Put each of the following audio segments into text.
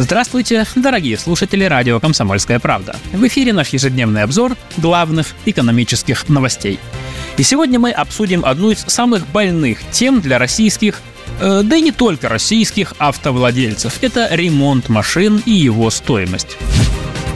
Здравствуйте, дорогие слушатели радио «Комсомольская правда». В эфире наш ежедневный обзор главных экономических новостей. И сегодня мы обсудим одну из самых больных тем для российских э, да и не только российских автовладельцев. Это ремонт машин и его стоимость.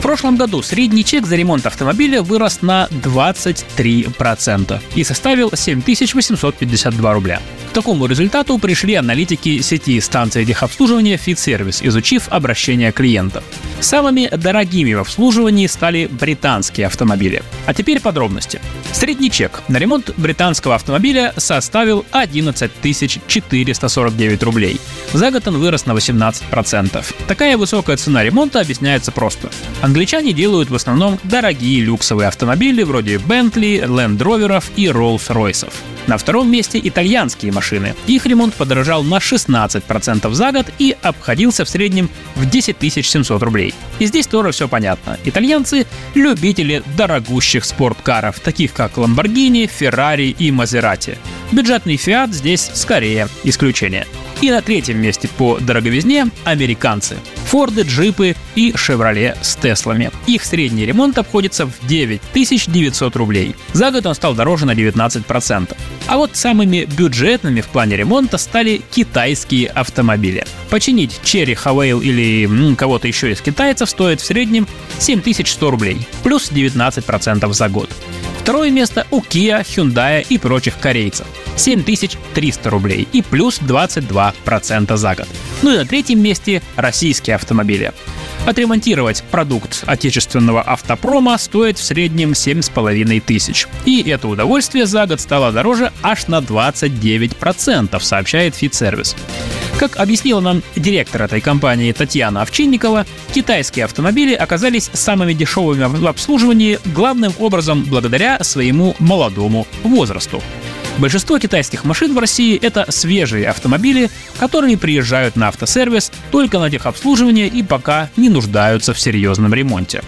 Прошлом году средний чек за ремонт автомобиля вырос на 23% и составил 7852 рубля. К такому результату пришли аналитики сети станций техобслуживания FitService, изучив обращения клиентов. Самыми дорогими в обслуживании стали британские автомобили. А теперь подробности. Средний чек на ремонт британского автомобиля составил 11 449 рублей. За год он вырос на 18%. Такая высокая цена ремонта объясняется просто. Англичане делают в основном дорогие люксовые автомобили вроде Bentley, Land Rover и Rolls-Royce. На втором месте итальянские машины. Их ремонт подорожал на 16% за год и обходился в среднем в 10 700 рублей. И здесь тоже все понятно. Итальянцы – любители дорогущих спорткаров, таких как Lamborghini, Ferrari и Maserati. Бюджетный Fiat здесь скорее исключение. И на третьем месте по дороговизне – американцы. Форды, джипы и Шевроле с Теслами. Их средний ремонт обходится в 9900 рублей. За год он стал дороже на 19%. А вот самыми бюджетными в плане ремонта стали китайские автомобили. Починить Cherry, Havail или м, кого-то еще из китайцев стоит в среднем 7100 рублей, плюс 19% за год. Второе место у Kia, Hyundai и прочих корейцев. 7300 рублей и плюс 22% за год. Ну и на третьем месте российские автомобили. Отремонтировать продукт отечественного автопрома стоит в среднем 7,5 тысяч. И это удовольствие за год стало дороже аж на 29%, сообщает FitService. Как объяснила нам директор этой компании Татьяна Овчинникова, китайские автомобили оказались самыми дешевыми в обслуживании главным образом благодаря своему молодому возрасту. Большинство китайских машин в России – это свежие автомобили, которые приезжают на автосервис только на техобслуживание и пока не нуждаются в серьезном ремонте.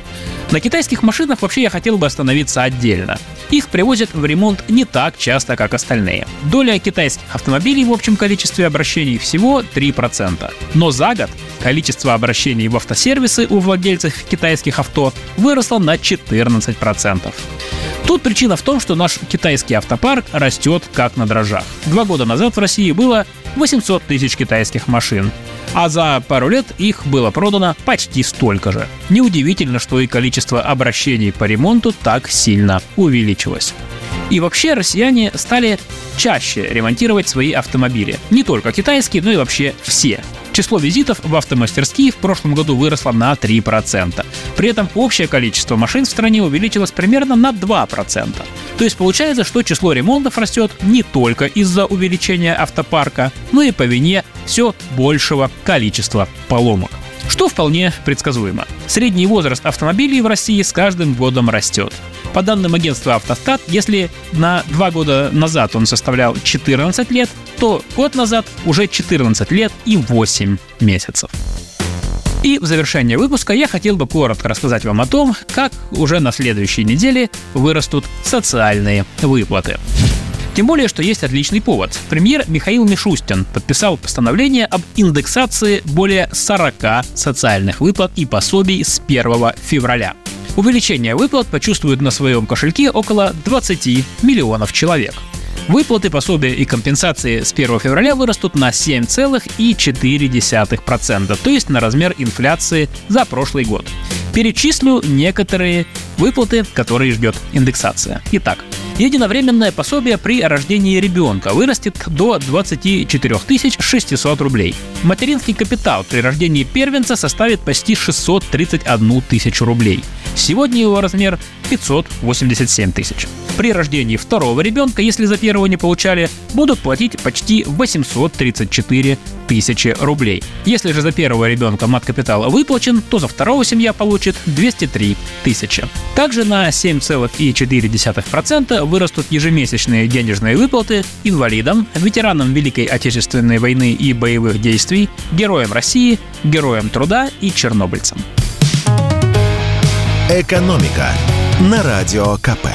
На китайских машинах вообще я хотел бы остановиться отдельно. Их привозят в ремонт не так часто, как остальные. Доля китайских автомобилей в общем количестве обращений всего 3%. Но за год количество обращений в автосервисы у владельцев китайских авто выросло на 14%. Тут причина в том, что наш китайский автопарк растет как на дрожжах. Два года назад в России было 800 тысяч китайских машин, а за пару лет их было продано почти столько же. Неудивительно, что и количество обращений по ремонту так сильно увеличилось. И вообще россияне стали чаще ремонтировать свои автомобили. Не только китайские, но и вообще все. Число визитов в автомастерские в прошлом году выросло на 3%. При этом общее количество машин в стране увеличилось примерно на 2%. То есть получается, что число ремонтов растет не только из-за увеличения автопарка, но и по вине все большего количества поломок что вполне предсказуемо. Средний возраст автомобилей в России с каждым годом растет. По данным агентства «Автостат», если на два года назад он составлял 14 лет, то год назад уже 14 лет и 8 месяцев. И в завершение выпуска я хотел бы коротко рассказать вам о том, как уже на следующей неделе вырастут социальные выплаты. Тем более, что есть отличный повод. Премьер Михаил Мишустин подписал постановление об индексации более 40 социальных выплат и пособий с 1 февраля. Увеличение выплат почувствуют на своем кошельке около 20 миллионов человек. Выплаты, пособия и компенсации с 1 февраля вырастут на 7,4%, то есть на размер инфляции за прошлый год. Перечислю некоторые выплаты, которые ждет индексация. Итак, Единовременное пособие при рождении ребенка вырастет до 24 600 рублей. Материнский капитал при рождении первенца составит почти 631 тысячу рублей. Сегодня его размер 587 тысяч. При рождении второго ребенка, если за первого не получали, будут платить почти 834 тысячи рублей. Если же за первого ребенка мат-капитал выплачен, то за второго семья получит получит 203 тысячи. Также на 7,4% вырастут ежемесячные денежные выплаты инвалидам, ветеранам Великой Отечественной войны и боевых действий, героям России, героям труда и чернобыльцам. «Экономика» на Радио КП.